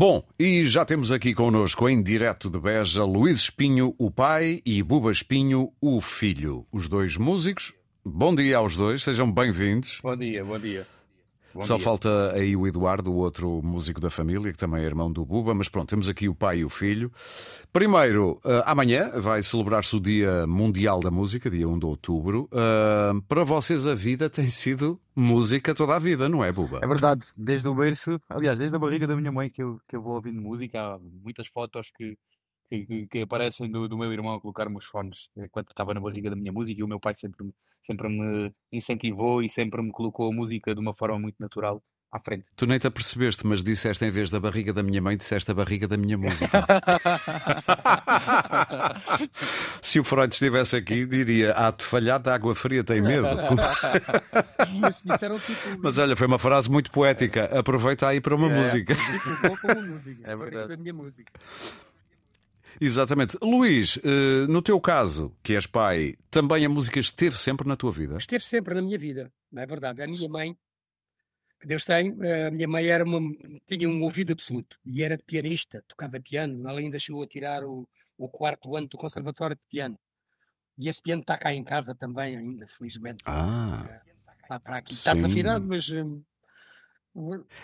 Bom, e já temos aqui connosco em direto de Beja Luís Espinho, o pai, e Buba Espinho, o filho. Os dois músicos. Bom dia aos dois, sejam bem-vindos. Bom dia, bom dia. Bom Só dia. falta aí o Eduardo, o outro músico da família, que também é irmão do Buba, mas pronto, temos aqui o pai e o filho. Primeiro, eh, amanhã vai celebrar-se o Dia Mundial da Música, dia 1 de outubro. Eh, para vocês a vida tem sido música toda a vida, não é, Buba? É verdade, desde o berço, aliás, desde a barriga da minha mãe que eu, que eu vou ouvindo música, há muitas fotos que, que, que- que aparecem do, do meu irmão a colocar-me os fones enquanto estava na barriga da minha música e o meu pai sempre, me- sempre me incentivou e sempre me colocou a música de uma forma muito natural à frente. Tu nem te apercebeste, mas disseste em vez da barriga da minha mãe, disseste a barriga da minha música. Se o Freud estivesse aqui, diria: ato falhado, água fria tem medo. Mas disseram tipo. Mas olha, foi uma frase muito poética. Aproveita aí para uma É. música. A música. É verdade. Da minha música. Exatamente. Luís, eh, no teu caso, que és pai, também a música esteve sempre na tua vida? Esteve sempre na minha vida, não é verdade? A minha mãe, que Deus tem, eh, a minha mãe era uma, tinha um ouvido absoluto e era pianista, tocava piano. Ela ainda chegou a tirar o, o quarto ano do Conservatório de Piano. E esse piano está cá em casa também, ainda, felizmente. Ah. Está para aqui. Está desafinado, mas. eh,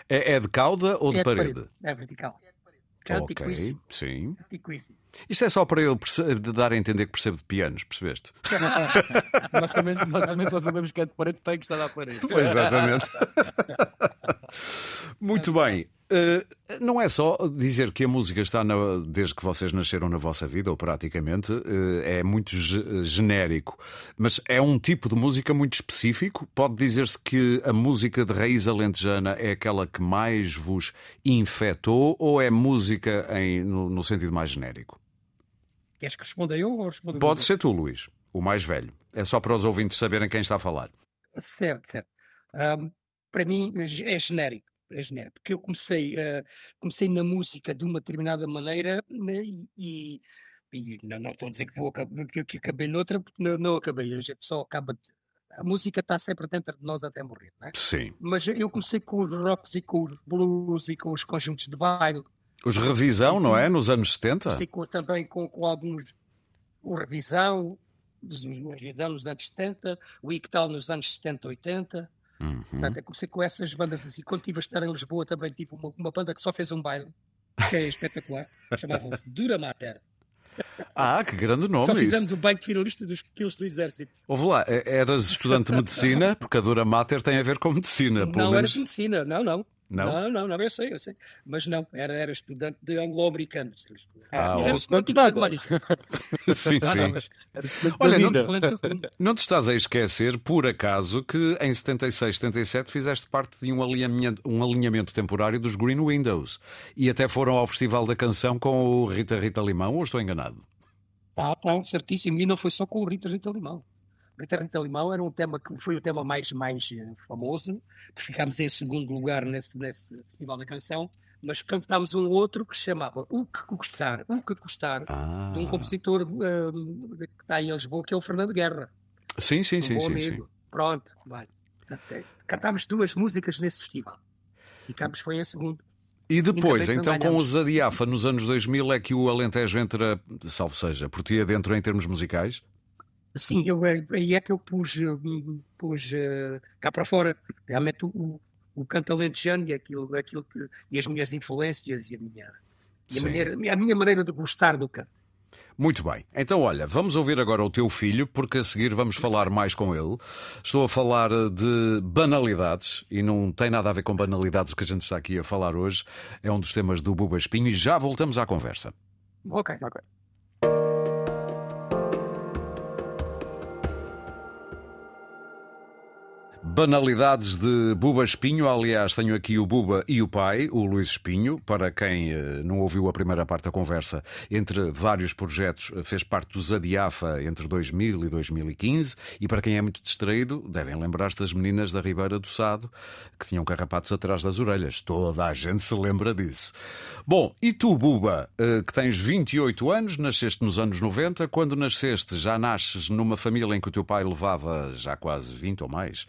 É, é de cauda ou de é de parede? É vertical. Ok, sim. Isto é só para de dar a entender que percebe de pianos, percebeste? nós, também, nós também só sabemos que é de parede, tem que estar à parede. Exatamente. Muito bem. Eh, não é só dizer que a música está na- desde que vocês nasceram na vossa vida, ou praticamente, eh, é muito ge- genérico, mas é um tipo de música muito específico. Pode dizer-se que a música de raiz alentejana é aquela que mais vos infectou, ou é música em- no, no sentido mais genérico? Queres que responda eu ou responda Pode ser tu, Luís, o mais velho. É só para os ouvintes saberem quem está a falar. Certo, certo. Ahm, para mim é genérico, é genérico, porque eu comecei, ah, comecei na música de uma determinada maneira né, e, e não, não estou a dizer que, vou, que, que acabei noutra, porque não, não acabei, a gente só acaba. de- A música está sempre dentro de nós até morrer, não é? Sim. Mas eu comecei com os rocks e com os blues e com os conjuntos de baile, Os Revisão, não é? Nos anos 70? comecei com- também com, com alguns, o Revisão, dos- Revisão nos anos 70, o Ictal nos anos 70, 80. Uhum. Portanto, eu comecei com essas bandas assim. Quando estive a estar em Lisboa também tive uma, uma banda que só fez um baile, que é espetacular. Chamava-se Dura Mater. Ah, que grande nome Só isso. fizemos o baile de finalista dos quilos do Exército. Ouve lá, eras estudante de medicina, porque a Dura Mater tem a ver com medicina, não menos. de medicina, não, não. Não? Não, não, não, eu sei, eu sei. Mas não, era, era estudante de anglo-americanos. Ah, era estudante de nada, sim, Não, não, sim. Olha, não-. Não te estás a esquecer, por acaso, que em 76, 77 fizeste parte de um alinhamento, um alinhamento temporário dos Green Windows e até foram ao Festival da Canção com o Rita Rita Limão, ou estou enganado? Tá, tá, certíssimo. E não foi só com o Rita Rita Limão. Rita Limão era um tema que foi o tema mais, mais eh, famoso, que ficámos em segundo lugar nesse, nesse Festival da Canção, mas cantámos um outro que se chamava O Que Custar, O Que Custar, Ah. de um compositor eh, que está em Lisboa, que é o Fernando Guerra. Sim, sim, um sim, sim, sim. Pronto, vai. Cantámos duas músicas nesse festival. Ficámos foi em segundo. E depois, então, com os Adiafa nos anos 2000 é que o Alentejo entra, salvo seja, por ti adentro em termos musicais? Sim, eu, é- aí é que eu pus, eh, pus eh, cá para fora. Realmente o, o, canto alentejano e aquilo, aquilo que, e as minhas influências e a minha, e a, maneira, a minha maneira de gostar do canto. Muito bem. Então, olha, vamos ouvir agora o teu filho, porque a seguir vamos falar mais com ele. Estou a falar eh, de banalidades e não tem nada a ver com banalidades que a gente está aqui a falar hoje. É um dos temas do Buba Espinho e já voltamos à conversa. Ok. Ok. Banalidades de Buba Espinho. Aliás, tenho aqui o Buba e o pai, o Luís Espinho. Para quem eh, não ouviu a primeira parte da conversa, entre vários projetos, eh, fez parte do Zadiafa entre 2000 e 2015. E para quem é muito distraído, devem lembrar-se das meninas da Ribeira do Sado, que tinham carrapatos atrás das orelhas. Toda a gente se lembra disso. Bom, e tu, Buba, eh, que tens 28 anos, nasceste nos anos 90. Quando nasceste, já nasces numa família em que o teu pai levava já quase 20 ou mais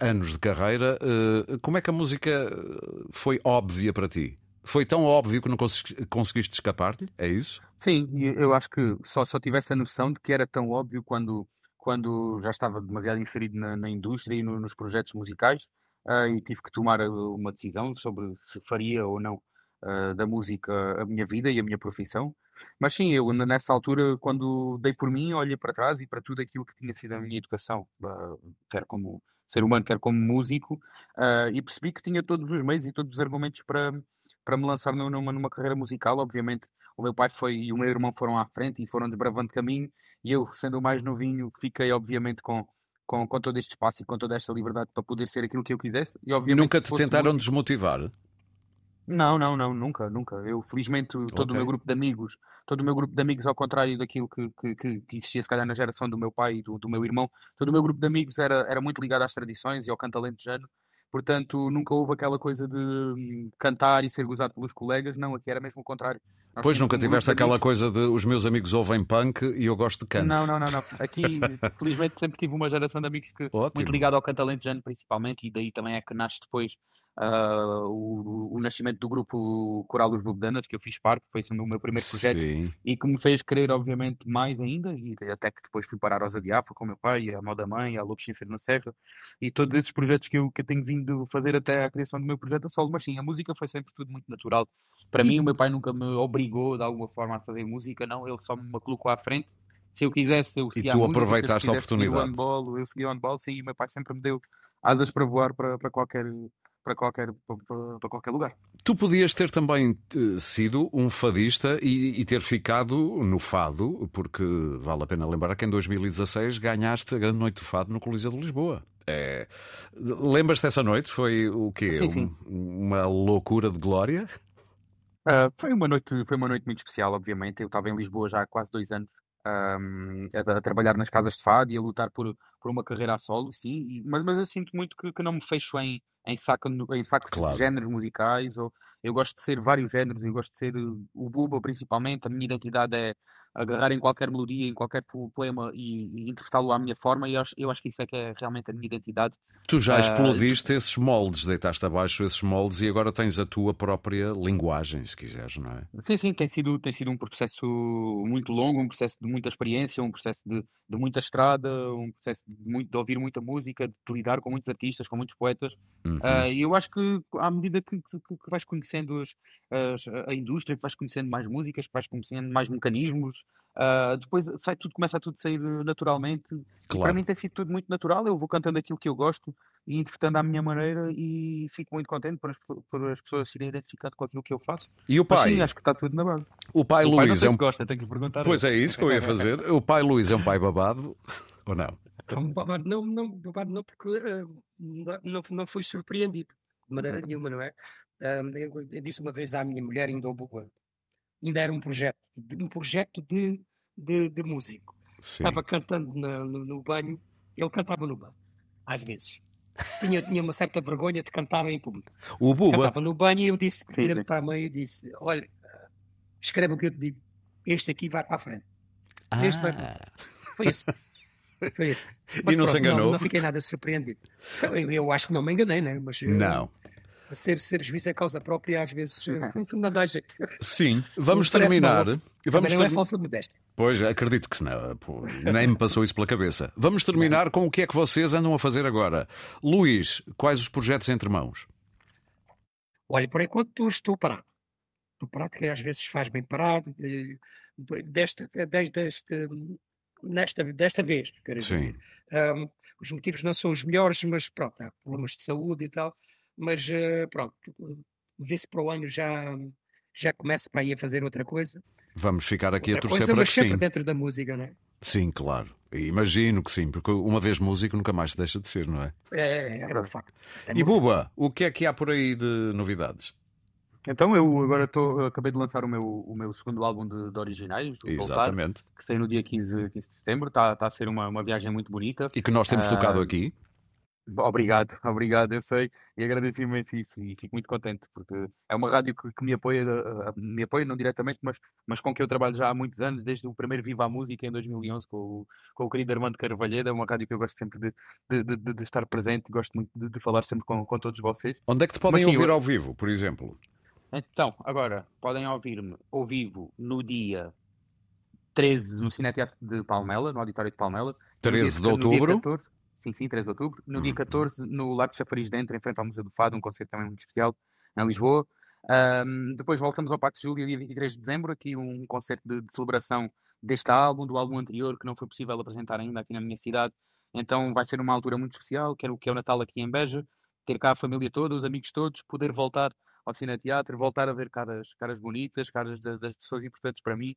anos de carreira. Eh, como é que a música eh, foi óbvia para ti? Foi tão óbvio que não conseguiste escapar-lhe? É isso? Sim, eu acho que só, só tivesse a noção de que era tão óbvio quando, quando já estava demasiado inserido na, na indústria e no, nos projetos musicais uh, e tive que tomar uma decisão sobre se faria ou não uh, da música a minha vida e a minha profissão. Mas sim, eu nessa altura, quando dei por mim, olhei para trás e para tudo aquilo que tinha sido a minha educação, uh, quer como ser humano, quer como músico, uh, e percebi que tinha todos os meios e todos os argumentos para, para me lançar numa, numa carreira musical. Obviamente, o meu pai foi e o meu irmão foram à frente e foram desbravando caminho, e eu, sendo o mais novinho, fiquei, obviamente, com, com, com todo este espaço e com toda esta liberdade para poder ser aquilo que eu quisesse. E, obviamente, Nunca te tentaram muito... desmotivar? Não, não, não, nunca, nunca. Eu, felizmente, todo o meu grupo de amigos, todo o meu grupo de amigos, ao contrário daquilo que, que, que existia, se calhar, na geração do meu pai e do, do meu irmão, todo o meu grupo de amigos era, era muito ligado às tradições e ao canto alentejano. Portanto, nunca houve aquela coisa de hum, cantar e ser gozado pelos colegas. Não, aqui era mesmo o contrário. Nós pois nunca um tiveste aquela amigos... coisa de os meus amigos ouvem punk e eu gosto de canto. Não, não, não, não. Aqui, felizmente, sempre tive uma geração de amigos que Ótimo. muito ligado ao canto alentejano, principalmente, e daí também é que nasce depois uh, o, o, nascimento do grupo Coral dos Bogdanas, que eu fiz parte, foi o meu primeiro projeto Sim. e que me fez querer, obviamente, mais ainda, e até que depois fui parar aos Adiapa com o meu pai, a Moda Mãe, a Lobos Chinfer na Serra, e todos esses projetos que eu, que eu tenho vindo fazer até a criação do meu projeto a solo, mas sim, a música foi sempre tudo muito natural. Para e... mim, o meu pai nunca me obrigou de alguma forma a fazer música, não, ele só me colocou à frente se eu quisesse, eu seguia E tu aproveitaste a oportunidade. O handball, eu segui o handball, sim, e o meu pai sempre me deu asas para voar para, para qualquer para qualquer, para, para qualquer lugar. Tu podias ter também eh, sido um fadista e, e, ter ficado no fado, porque vale a pena lembrar que em 2016 ganhaste a Grande Noite de Fado no Coliseu de Lisboa. É... Lembras-te dessa noite? Foi o quê? Sim, sim. Um, uma loucura de glória? Uh, foi, uma noite, foi uma noite muito especial, obviamente. Eu estava em Lisboa já há quase dois anos um, a, a, trabalhar nas casas de fado e a lutar por, por uma carreira a solo, sim, e, mas, mas eu sinto muito que, que não me fecho em, em, saco, em sacos claro. de géneros musicais. Ou, eu gosto de ser vários géneros, eu gosto de ser o Buba principalmente. A minha identidade é agarrar em qualquer melodia, em qualquer poema e, e interpretá-lo à minha forma, e eu acho, eu acho, que isso é que é realmente a minha identidade. Tu já ah, explodiste uh, esses moldes, deitaste abaixo esses moldes e agora tens a tua própria linguagem, se quiseres, não é? Sim, sim, tem sido, tem sido um processo muito longo, um processo de muita experiência, um processo de, de muita estrada, um processo de, muito, de ouvir muita música, de lidar com muitos artistas, com muitos poetas. Uhum. Uh, e eu acho que à medida que, que, que vais conhecendo as, as, a indústria, que vais conhecendo mais músicas, que vais conhecendo mais mecanismos, Uh, depois sai tudo, começa a tudo sair naturalmente. Claro. para mim tem sido tudo muito natural. Eu vou cantando aquilo que eu gosto e interpretando à minha maneira e fico muito contente por as, por as pessoas serem identificadas com aquilo que eu faço. E o pai? Mas, sim, acho que está tudo na base. O pai o Luís pai é um. gosta, tenho que perguntar. Pois é isso que eu ia fazer. o pai Luís é um pai babado ou não? Não, babado não, não, babado não porque uh, não, não fui surpreendido de maneira nenhuma, não é? Uh, eu, eu, disse uma vez à minha mulher, ainda houve, ainda era um projeto, um projeto de de, de músico. Sim. Estava cantando no, no, banho, ele cantava no banho, às vezes. Tinha, tinha uma certa vergonha de cantar em público. O Buba. Cantava no banho e eu disse, virei para a mãe e disse: Olha, escreve o que eu te digo, este aqui vai para a frente. Ah. Este vai para... Foi isso. Foi isso. Mas, e não pronto, se enganou? Não, não, fiquei nada surpreendido. Eu, eu, acho que não me enganei, né? Mas, não ser, ser juiz é causa própria, às vezes não dá jeito. Sim, vamos terminar. Vamos não ter... é falsa modéstia. Pois, acredito que não. Pô, nem me passou isso pela cabeça. Vamos terminar com o que é que vocês andam a fazer agora. Luís, quais os projetos entre mãos? Olha, por enquanto estou parado. Estou parado, que às vezes faz bem parado. Desta, desta, nesta, desta vez, quero dizer. Um, os motivos não são os melhores, mas pronto, há problemas de saúde e tal mas uh, pronto, vê se para o ano já, já começa para ir a fazer outra coisa. Vamos ficar aqui outra a torcer coisa, para mas que sim. dentro da música, não é? Sim, claro. Imagino que sim, porque uma vez músico nunca mais se deixa de ser, não é? É, é, é um facto. É e Buba, o que é que há por aí de novidades? Então eu agora tô, eu acabei de lançar o meu, o meu segundo álbum de, de originais, Exatamente. Voltar, que saiu no dia 15, 15 de setembro. Está tá a ser uma, uma viagem muito bonita. E que nós temos uh, tocado aqui. Obrigado, obrigado, eu sei e agradeço imenso isso e fico muito contente porque é uma rádio que, que me apoia, uh, me apoia não diretamente, mas, mas com que eu trabalho já há muitos anos, desde o primeiro Viva a Música em 2011 com o, com o querido Armando Carvalheira, é uma rádio que eu gosto sempre de, de, de, de estar presente, gosto muito de, falar sempre com, com todos vocês. Onde é que te podem sim, ouvir eu... ao vivo, por exemplo? Então, agora, podem ouvir-me ao vivo no dia 13 no Cineteatro de Palmela, no Auditório de Palmela. No 13 dia- de outubro. 14 sim, sim, 13 de outubro. No dia Uhum. 14, no Largo de Chafariz dentro, em frente ao Museu do Fado, um concerto também muito especial, em Lisboa. Ahm, depois voltamos ao de Júlio, dia 23 de dezembro, aqui um concerto de, de celebração deste álbum, do álbum anterior, que não foi possível apresentar ainda aqui na minha cidade. Então vai ser uma altura muito especial, quero que é o Natal aqui em Beja, ter cá a família toda, os amigos todos, poder voltar ao Cineteatro, voltar a ver caras, caras bonitas, caras da- das pessoas importantes para mim.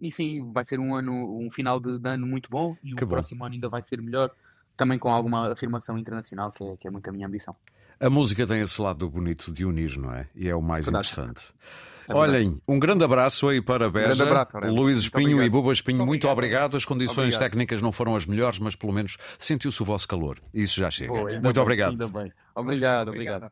E sim, vai ser um ano, um final de, de ano muito bom e Que o bom. próximo ano ainda vai ser melhor, também com alguma afirmação internacional, que é, que é muito a minha ambição. A música tem esse lado bonito de unir, não é? E é o mais Verdade. interessante. É. Olhem, um grande abraço aí para Beja. abraço, Aurélio. Luís Espinho e. Buba Espinho, muito, Muito obrigado. As condições Obrigado. técnicas não foram as melhores, mas pelo menos sentiu-se o vosso calor. Isso já chega. Ainda muito bem, obrigado. Obrigado, obrigado.